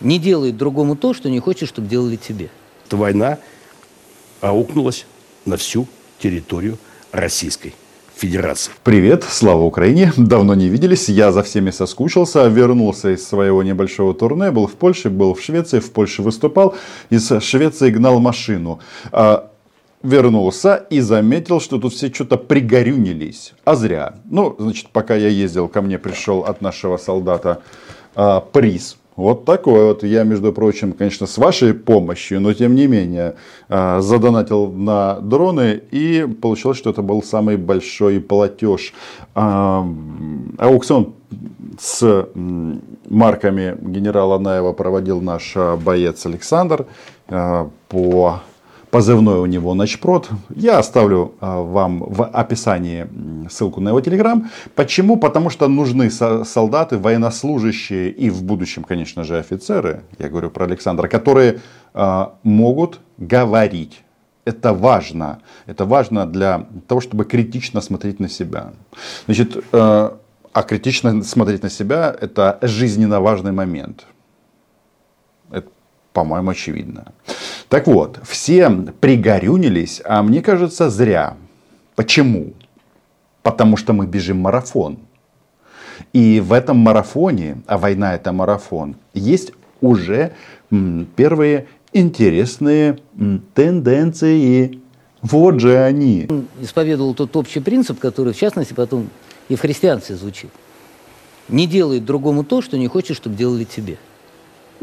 Не делай другому то, что не хочешь, чтобы делали тебе. Эта война аукнулась на всю территорию Российской Федерации. Привет, слава Украине. Давно не виделись, я за всеми соскучился, вернулся из своего небольшого турне, был в Польше, был в Швеции, в Польше выступал, из Швеции гнал машину. А, вернулся и заметил, что тут все что-то пригорюнились. А зря. Ну, значит, пока я ездил, ко мне пришел от нашего солдата а, приз вот такой вот. Я, между прочим, конечно, с вашей помощью, но тем не менее, а, задонатил на дроны и получилось, что это был самый большой платеж. А, аукцион с марками генерала Наева проводил наш а, боец Александр по позывной у него Ночпрод. Я оставлю а, вам в описании ссылку на его телеграм. Почему? Потому что нужны солдаты, военнослужащие и в будущем, конечно же, офицеры, я говорю про Александра, которые а, могут говорить. Это важно. Это важно для того, чтобы критично смотреть на себя. Значит, а, а критично смотреть на себя – это жизненно важный момент. По-моему, очевидно. Так вот, все пригорюнились, а мне кажется, зря. Почему? Потому что мы бежим марафон. И в этом марафоне, а война это марафон, есть уже первые интересные тенденции. Вот же они. Он исповедовал тот общий принцип, который, в частности, потом и в христианстве звучит. Не делай другому то, что не хочешь, чтобы делали тебе.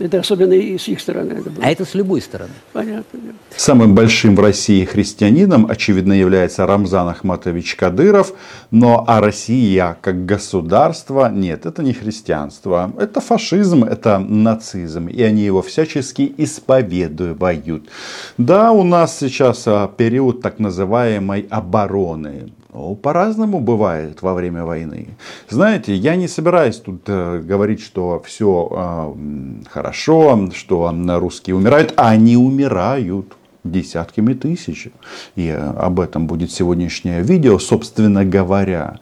Это особенно и с их стороны. Это было. А это с любой стороны. Понятно. Да. Самым большим в России христианином, очевидно, является Рамзан Ахматович Кадыров. Но а Россия как государство, нет, это не христианство. Это фашизм, это нацизм. И они его всячески исповедуют. Да, у нас сейчас а, период так называемой обороны. Ну, по-разному бывает во время войны. Знаете, я не собираюсь тут э, говорить, что все э, хорошо, что русские умирают. Они умирают десятками тысяч. И э, об этом будет сегодняшнее видео, собственно говоря.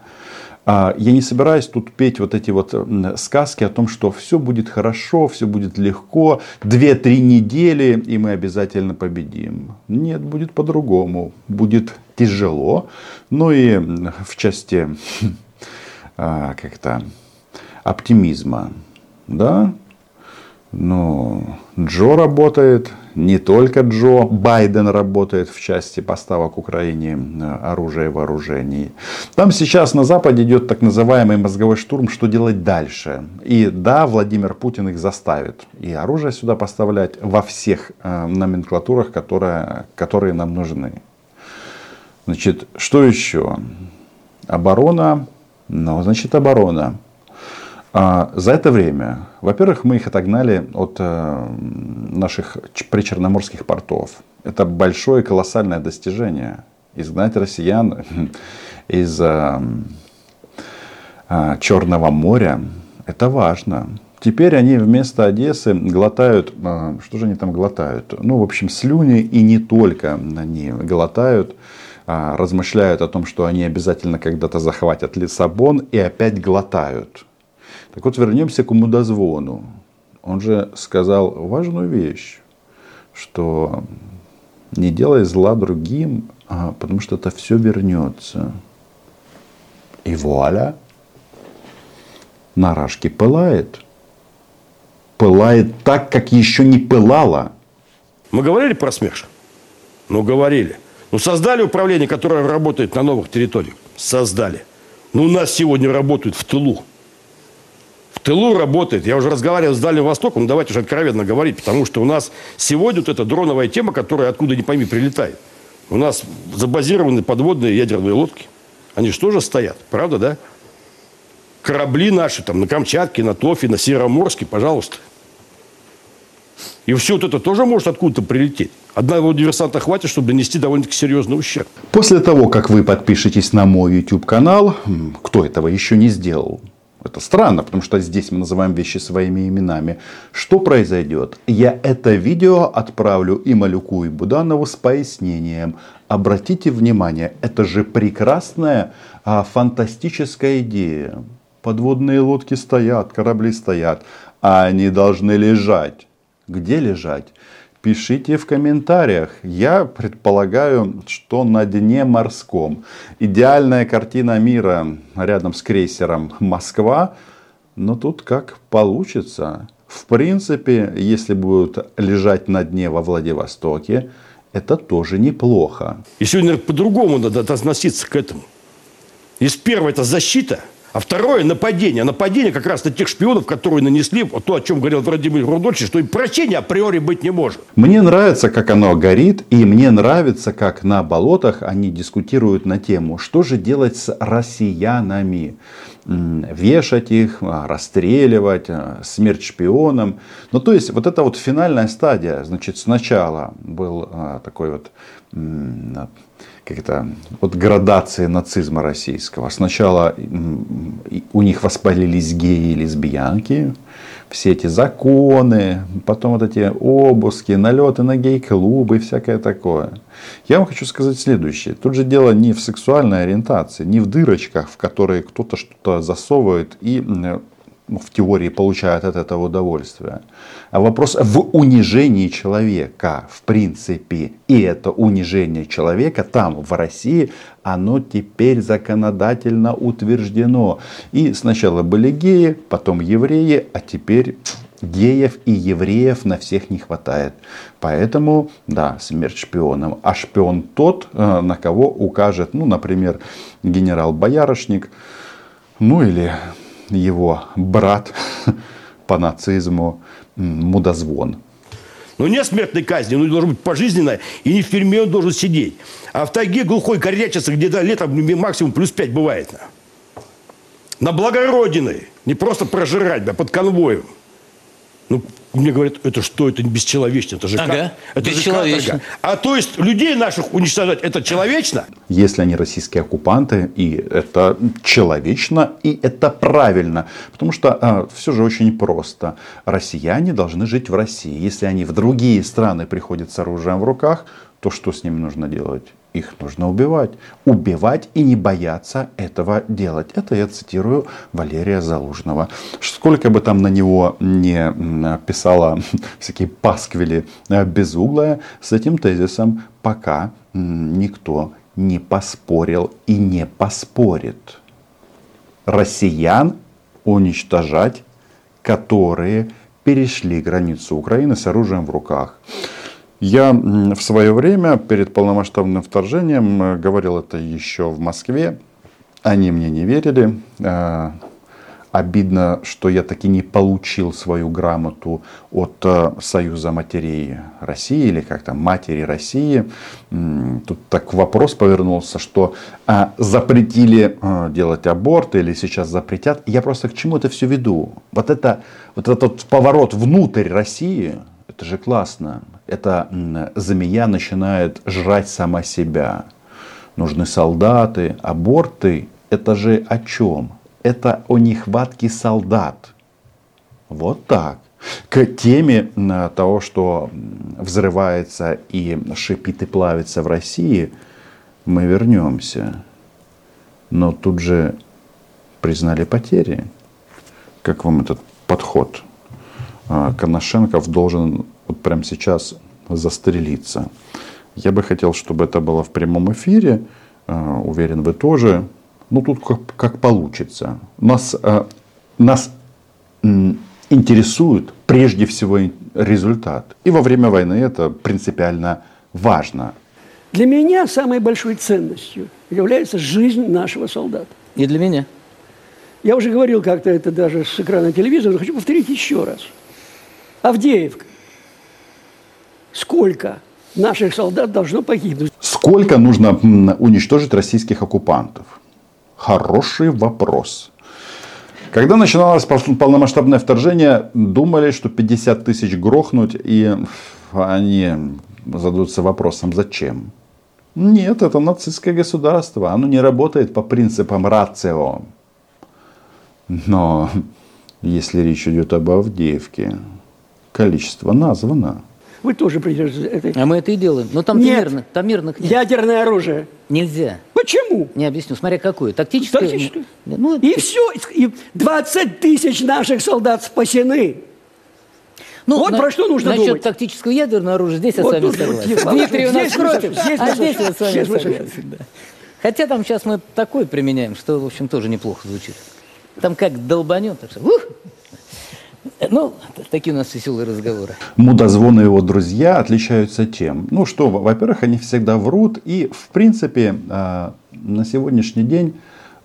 А, я не собираюсь тут петь вот эти вот сказки о том, что все будет хорошо, все будет легко, две-три недели, и мы обязательно победим. Нет, будет по-другому. Будет тяжело. Ну и в части а, как-то оптимизма, да, ну, Джо работает, не только Джо, Байден работает в части поставок Украине э, оружия и вооружений. Там сейчас на Западе идет так называемый мозговой штурм, что делать дальше. И да, Владимир Путин их заставит. И оружие сюда поставлять во всех э, номенклатурах, которые, которые нам нужны. Значит, что еще? Оборона. Ну, значит, оборона. А за это время, во-первых, мы их отогнали от э, наших причерноморских портов. Это большое колоссальное достижение. Изгнать россиян из э, э, Черного моря, это важно. Теперь они вместо Одессы глотают, что же они там глотают? Ну, в общем, слюни и не только они глотают, размышляют о том, что они обязательно когда-то захватят Лиссабон и опять глотают. Так вот, вернемся к Мудозвону. Он же сказал важную вещь, что не делай зла другим, а, потому что это все вернется. И вуаля, на рашке пылает. Пылает так, как еще не пылало. Мы говорили про СМЕРШ? Ну, говорили. Ну, создали управление, которое работает на новых территориях. Создали. Ну, у нас сегодня работают в тылу тылу работает. Я уже разговаривал с Дальним Востоком, давайте уже откровенно говорить, потому что у нас сегодня вот эта дроновая тема, которая откуда ни пойми прилетает. У нас забазированы подводные ядерные лодки. Они же тоже стоят, правда, да? Корабли наши там на Камчатке, на Тофе, на Североморске, пожалуйста. И все вот это тоже может откуда-то прилететь. Одного диверсанта хватит, чтобы нанести довольно-таки серьезный ущерб. После того, как вы подпишетесь на мой YouTube канал, кто этого еще не сделал, это странно, потому что здесь мы называем вещи своими именами. Что произойдет? Я это видео отправлю и Малюку, и Буданову с пояснением. Обратите внимание, это же прекрасная, а, фантастическая идея. Подводные лодки стоят, корабли стоят, а они должны лежать. Где лежать? Пишите в комментариях. Я предполагаю, что на дне морском. Идеальная картина мира рядом с крейсером Москва. Но тут как получится. В принципе, если будут лежать на дне во Владивостоке, это тоже неплохо. И сегодня по-другому надо относиться к этому. Из первого это защита, а второе нападение. Нападение как раз на тех шпионов, которые нанесли вот то, о чем говорил Владимир Рудольевич, что и прощения априори быть не может. Мне нравится, как оно горит, и мне нравится, как на болотах они дискутируют на тему, что же делать с россиянами. Вешать их, а, расстреливать, а, смерть шпионам. Ну, то есть, вот это вот финальная стадия. Значит, сначала был а, такой вот как это, вот градации нацизма российского. Сначала у них воспалились геи и лесбиянки, все эти законы, потом вот эти обыски, налеты на гей-клубы и всякое такое. Я вам хочу сказать следующее. Тут же дело не в сексуальной ориентации, не в дырочках, в которые кто-то что-то засовывает и в теории получает от этого удовольствие. А вопрос в унижении человека, в принципе. И это унижение человека там, в России, оно теперь законодательно утверждено. И сначала были геи, потом евреи, а теперь геев и евреев на всех не хватает. Поэтому, да, смерть шпионам. А шпион тот, э, на кого укажет, ну, например, генерал Боярышник, ну или его брат по нацизму Мудозвон. Ну, нет смертной казни, ну, должен быть пожизненная, и не в тюрьме он должен сидеть. А в тайге глухой корячится, где да, летом максимум плюс 5 бывает. На благо Родины. Не просто прожирать, да, под конвоем. Ну, мне говорят, это что, это бесчеловечно, это же Ага, ка- это же бесчеловечно. каторга. А то есть людей наших уничтожать, это человечно? Если они российские оккупанты, и это человечно, и это правильно. Потому что все же очень просто. Россияне должны жить в России. Если они в другие страны приходят с оружием в руках, то что с ними нужно делать? Их нужно убивать. Убивать и не бояться этого делать. Это я цитирую Валерия Залужного. Сколько бы там на него не писала всякие пасквили э, безуглая, с этим тезисом пока никто не поспорил и не поспорит. Россиян уничтожать, которые перешли границу Украины с оружием в руках. Я в свое время перед полномасштабным вторжением э, говорил это еще в Москве. Они мне не верили. Э, Обидно, что я таки не получил свою грамоту от э, Союза матерей России или как там матери России. Тут так вопрос повернулся, что а, запретили э, делать аборт или сейчас запретят. Я просто к чему это все веду? Вот это вот этот поворот внутрь России, это же классно. Эта м, змея начинает жрать сама себя. Нужны солдаты, аборты. Это же о чем? Это о нехватке солдат. Вот так. К теме того, что взрывается и шипит и плавится в России, мы вернемся. Но тут же признали потери. Как вам этот подход? А, Коношенков должен вот прямо сейчас застрелиться. Я бы хотел, чтобы это было в прямом эфире. А, Уверен, вы тоже. Ну, тут как, как получится. Нас, а, нас интересует прежде всего результат. И во время войны это принципиально важно. Для меня самой большой ценностью является жизнь нашего солдата. И для меня. Я уже говорил как-то это даже с экрана телевизора, но хочу повторить еще раз. Авдеевка. Сколько наших солдат должно погибнуть? Сколько нужно уничтожить российских оккупантов? Хороший вопрос. Когда начиналось пол- полномасштабное вторжение, думали, что 50 тысяч грохнуть, и они задаются вопросом, зачем? Нет, это нацистское государство. Оно не работает по принципам рацио. Но если речь идет об Авдеевке, количество названо. Вы тоже придерживаетесь этой. А мы это и делаем. Но там Нет. мирных, там мирных нет. Ядерное оружие. Нельзя. Почему? Не объясню. Смотря какую. Тактическую? Тактическую. Ну, И все. И 20 тысяч наших солдат спасены. Вот про что нужно насчет думать. тактического ядерного оружия здесь я Вот с вами согласен. есть- Дмитрий у нас здесь против, здесь а здесь со- я с вами здесь согласен. да. Хотя там сейчас мы такой применяем, что, в общем, тоже неплохо звучит. Там как долбанет, так что... ух! Ну, такие у нас веселые разговоры. Мудозвон и его друзья отличаются тем, ну что, во- во-первых, они всегда врут, и в принципе э, на сегодняшний день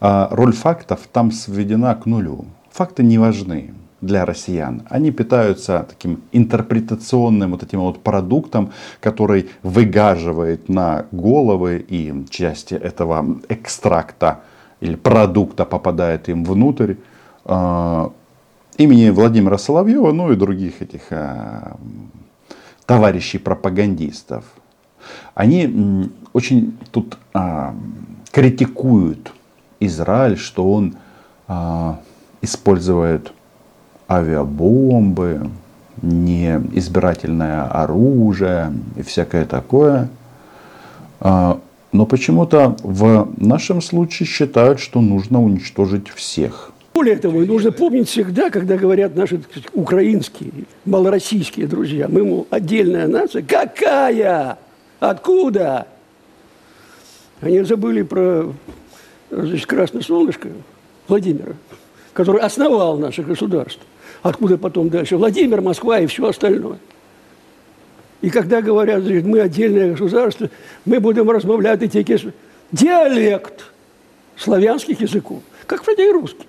э, роль фактов там сведена к нулю. Факты не важны для россиян. Они питаются таким интерпретационным вот этим вот продуктом, который выгаживает на головы и части этого экстракта или продукта попадает им внутрь. Имени Владимира Соловьева, ну и других этих а, товарищей пропагандистов. Они очень тут а, критикуют Израиль, что он а, использует авиабомбы, не избирательное оружие и всякое такое. А, Но почему-то в нашем случае считают, что нужно уничтожить всех. Более того, нужно помнить всегда, когда говорят наши сказать, украинские, малороссийские друзья, мы, мол, отдельная нация. Какая? Откуда? Они забыли про значит, Красное Солнышко Владимира, который основал наше государство. Откуда потом дальше? Владимир, Москва и все остальное. И когда говорят, значит, мы отдельное государство, мы будем размовлять с- диалект славянских языков, как вроде и русский.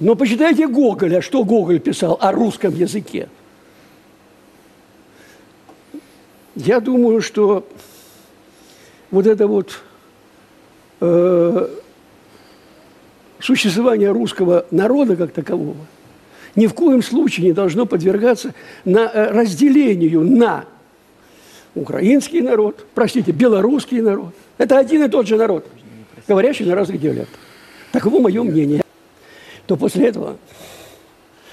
Но почитайте Гоголя, что Гоголь писал о русском языке. Я думаю, что вот это вот э, существование русского народа как такового ни в коем случае не должно подвергаться на, э, разделению на украинский народ, простите, белорусский народ. Это один и тот же народ, говорящий на разных диалектах. Таково мое мнение. То после этого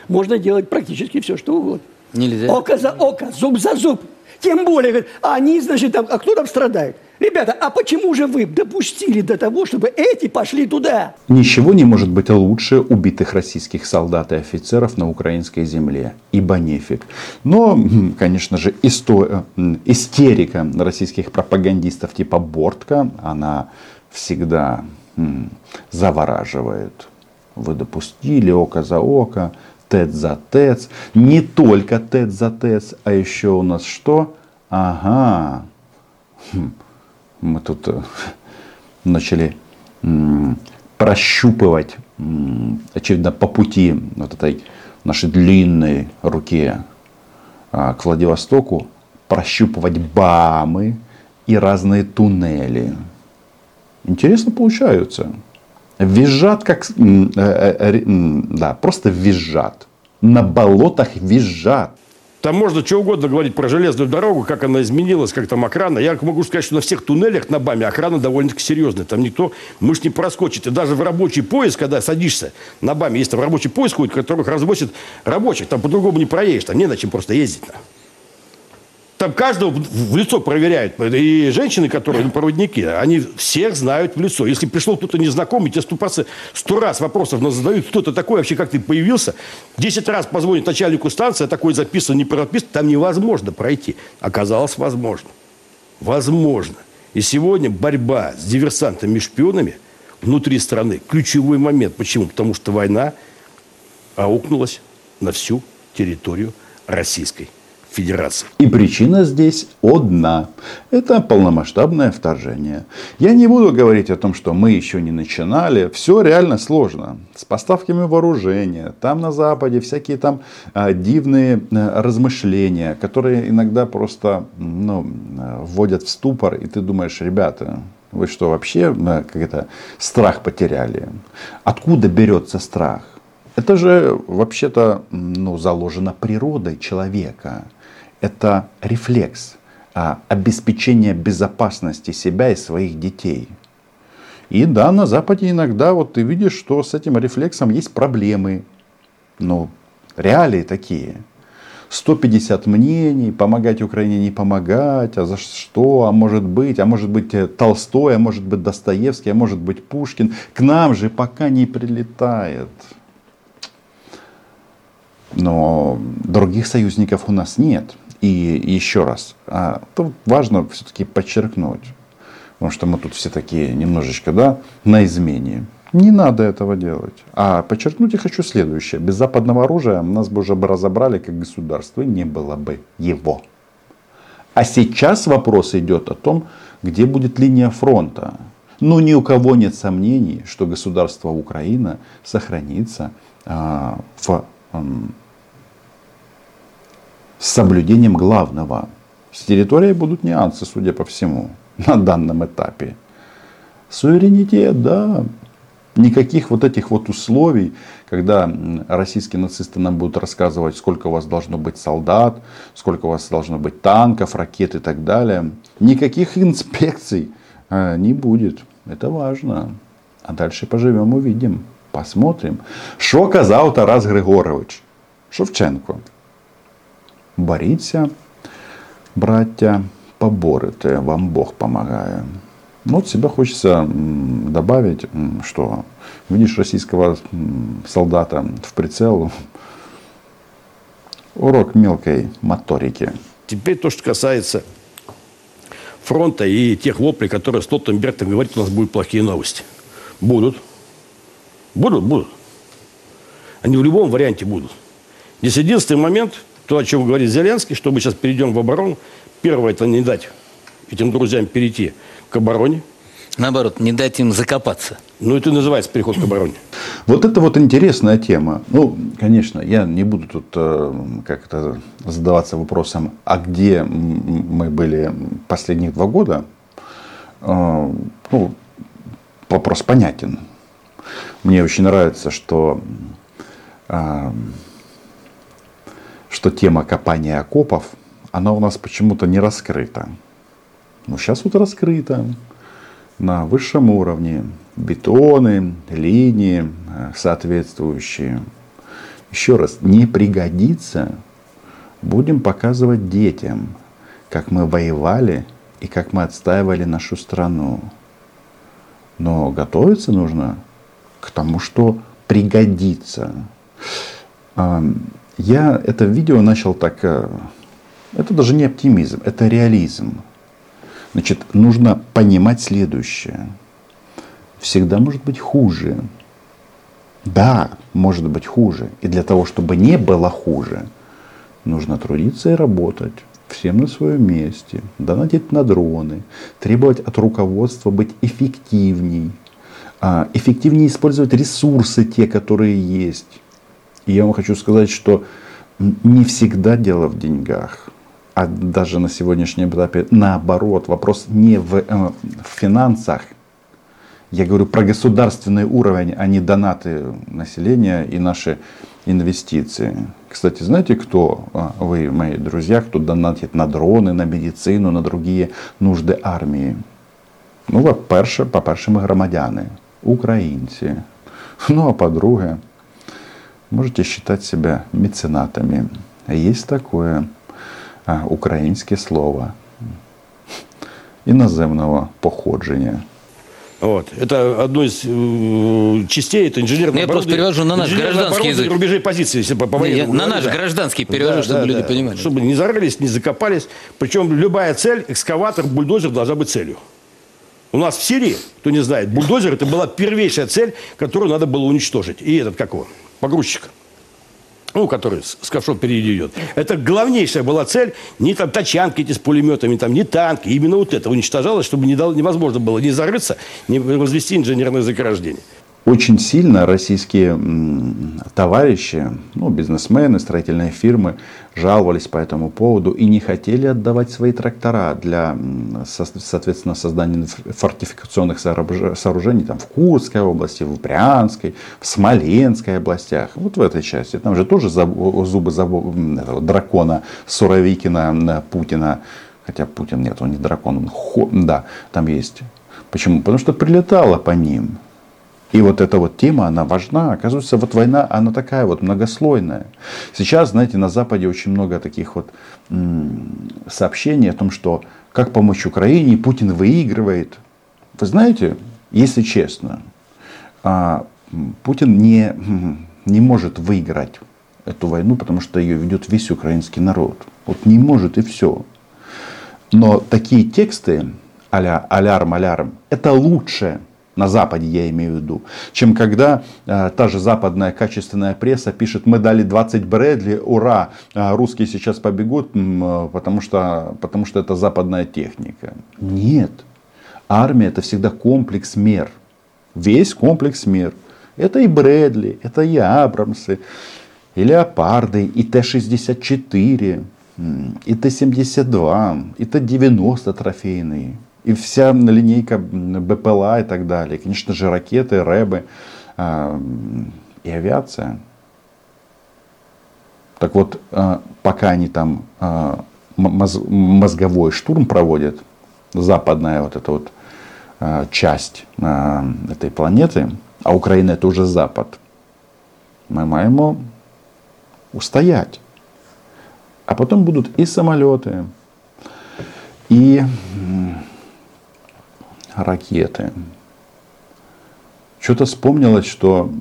можно делать практически все, что угодно. Нельзя. Око за око, зуб за зуб. Тем более, говорят, а они, значит, там, а кто там страдает? Ребята, а почему же вы допустили до того, чтобы эти пошли туда? Ничего не может быть лучше убитых российских солдат и офицеров на украинской земле. Ибо нефиг. Но, конечно же, исто- м, истерика российских пропагандистов типа Бортка, она всегда завораживает. Вы допустили око за око, тет за тец. Не только тет за тец, а еще у нас что? Ага, мы тут э, начали прощупывать, очевидно, по пути вот этой нашей длинной руке а, к Владивостоку, прощупывать БАМы и разные туннели. Интересно получаются. Визжат как... э, э, Да, просто визжат. На болотах визжат. Там можно что угодно говорить про железную дорогу, как она изменилась, как там охрана. Я могу сказать, что на всех туннелях на БАМе охрана довольно-таки серьезная. Там никто мышь не проскочит. И даже в рабочий поезд, когда садишься на БАМе, есть там рабочий поезд ходит, которых развозят рабочих. Там по-другому не проедешь. Там не на чем просто ездить. Там каждого в лицо проверяют. И женщины, которые ну, проводники, они всех знают в лицо. Если пришел кто-то незнакомый, тебе сто, раз вопросов задают, кто ты такой, вообще как ты появился. Десять раз позвонит начальнику станции, а такой записан, не прописан, там невозможно пройти. Оказалось, возможно. Возможно. И сегодня борьба с диверсантами и шпионами внутри страны ключевой момент. Почему? Потому что война аукнулась на всю территорию Российской Федерации. И причина здесь одна. Это полномасштабное вторжение. Я не буду говорить о том, что мы еще не начинали. Все реально сложно. С поставками вооружения. Там на Западе всякие там а, дивные а, размышления, которые иногда просто ну, а, вводят в ступор. И ты думаешь, ребята, вы что, вообще а, как это, страх потеряли? Откуда берется страх? Это же вообще-то ну, заложено природой человека. Это рефлекс а, обеспечения безопасности себя и своих детей. И да, на Западе иногда вот ты видишь, что с этим рефлексом есть проблемы. Ну, реалии такие. 150 мнений, помогать Украине, не помогать, а за что, а может быть, а может быть э, Толстой, а может быть Достоевский, а может быть Пушкин. К нам же пока не прилетает. Но других союзников у нас нет. И еще раз, а, тут важно все-таки подчеркнуть, потому что мы тут все такие немножечко да, на измене. Не надо этого делать. А подчеркнуть я хочу следующее. Без западного оружия нас бы уже бы разобрали как государство, не было бы его. А сейчас вопрос идет о том, где будет линия фронта. Но ни у кого нет сомнений, что государство Украина сохранится а, в, соблюдением главного. С территорией будут нюансы, судя по всему, на данном этапе. Суверенитет, да, Никаких вот этих вот условий, когда российские нацисты нам будут рассказывать, сколько у вас должно быть солдат, сколько у вас должно быть танков, ракет и так далее. Никаких инспекций э, не будет. Это важно. А дальше поживем, увидим. Посмотрим. Що казав Тарас Григорович Шевченко. Боріться, браття, поборете, вам Бог помогає. Ну, от себя хочется добавить, что видишь российского солдата в прицел, урок мелкой моторики. Теперь то, что касается фронта и тех воплей, которые Столтенберг говорит, у нас будут плохие новости. Будут. Будут, будут. Они в любом варианте будут. Здесь единственный момент, то, о чем говорит Зеленский, что мы сейчас перейдем в оборону. Первое, это не дать этим друзьям перейти к обороне. Наоборот, не дать им закопаться. Ну, это называется переход к обороне. Вот это вот интересная тема. Ну, конечно, я не буду тут э, как-то задаваться вопросом, а где мы были последние два года. Э, ну, вопрос понятен. Мне очень нравится, что, э, что тема копания окопов, она у нас почему-то не раскрыта. Но сейчас вот раскрыта на высшем уровне. Бетоны, линии э, соответствующие. Еще раз, не пригодится. Будем показывать детям, как мы воевали и как мы отстаивали нашу страну. Но готовиться нужно к тому, что пригодится. Я это видео начал так... Э, это даже не оптимизм, это реализм. Значит, нужно понимать следующее. Всегда может быть хуже. Да, может быть хуже. И для того, чтобы не было хуже, нужно трудиться и работать. Всем на своем месте. Донатить на дроны. Требовать от руководства быть эффективней. А, эффективнее использовать ресурсы те, которые есть. И я вам хочу сказать, что не всегда дело в деньгах а даже на сегодняшнем этапе наоборот, вопрос не в, э, в финансах. Я говорю про государственный уровень, а не донаты населения и наши инвестиции. Кстати, знаете, кто а, вы, мои друзья, кто донатит на дроны, на медицину, на другие нужды армии? Ну, по-перше, по-перше, ми громадяни, українці. Ну, а по-друге, можете считать себя меценатами. Есть такое українське слово іноземного походження. Вот. Это одно из э, частей, это инженерное Я просто перевожу на наш гражданский язык. рубежей позиции, если по, по Не, На наш да. гражданский перевожу, да, чтобы да, люди да. понимали. Чтобы не зарылись, не закопались. Причем любая цель, экскаватор, бульдозер должна быть целью. У нас в Сирии, кто не знает, бульдозер это была первейшая цель, которую надо было уничтожить. И этот, как его, погрузчик ну, который с, ковшом впереди идет. Это главнейшая была цель, не там тачанки эти с пулеметами, там, не танки. Именно вот это уничтожалось, чтобы не дал, невозможно было не зарыться, не возвести инженерное заграждение очень сильно российские товарищи, ну, бизнесмены, строительные фирмы жаловались по этому поводу и не хотели отдавать свои трактора для, соответственно, создания фортификационных сооружений там, в Курской области, в Брянской, в Смоленской областях. Вот в этой части. Там же тоже зубы дракона Суровикина, Путина. Хотя Путин нет, он не дракон, он хо, да, там есть. Почему? Потому что прилетало по ним. И вот эта вот тема, она важна. Оказывается, вот война, она такая вот многослойная. Сейчас, знаете, на Западе очень много таких вот сообщений о том, что как помочь Украине, Путин выигрывает. Вы знаете, если честно, а, Путин не, не может выиграть эту войну, потому что ее ведет весь украинский народ. Вот не может и все. Но такие тексты, а-ля алярм, алярм, это лучше, на Западе я имею в виду, чем когда э, та же западная качественная пресса пишет, мы дали 20 Брэдли, ура, э, русские сейчас побегут, э, потому, что, потому что это западная техника. Нет, армия это всегда комплекс мер, весь комплекс мер. Это и Брэдли, это и Абрамсы, и Леопарды, и Т-64, и Т-72, и Т-90 трофейные, и вся линейка БПЛА и так далее. Конечно же, ракеты, рэбы э, и авиация. Так вот, э, пока они там э, мозговой штурм проводят, западная вот эта вот э, часть э, этой планеты, а Украина это уже Запад, мы маємо устоять. А потом будут и самолеты, и ракеты. Что-то вспомнилось, что,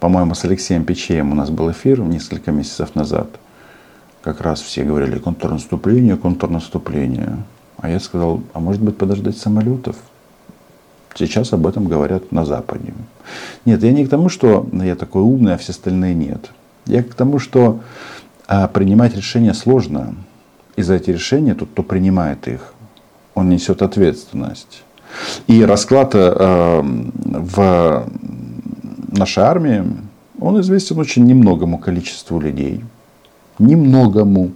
по-моему, с Алексеем Печеем у нас был эфир несколько месяцев назад. Как раз все говорили контрнаступление, контрнаступление. А я сказал, а может быть подождать самолетов? Сейчас об этом говорят на Западе. Нет, я не к тому, что я такой умный, а все остальные нет. Я к тому, что а, принимать решения сложно. И за эти решения тот, кто принимает их, он несет ответственность. И расклад э, в нашей армии, он известен очень немногому количеству людей. Немногому.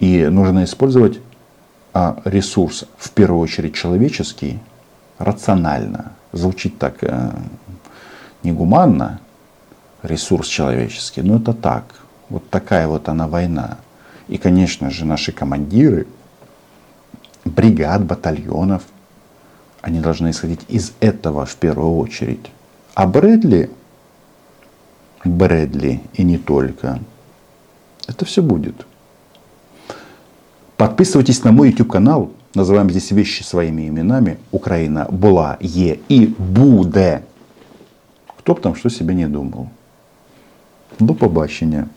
И нужно использовать а, ресурс, в первую очередь человеческий, рационально. Звучит так э, негуманно, ресурс человеческий, но это так. Вот такая вот она война. И, конечно же, наши командиры – бригад, батальонов. Они должны исходить из этого в первую очередь. А Брэдли, Брэдли и не только, это все будет. Подписывайтесь на мой YouTube канал. Называем здесь вещи своими именами. Украина была, е и буде. Кто бы там что себе не думал. До побачення.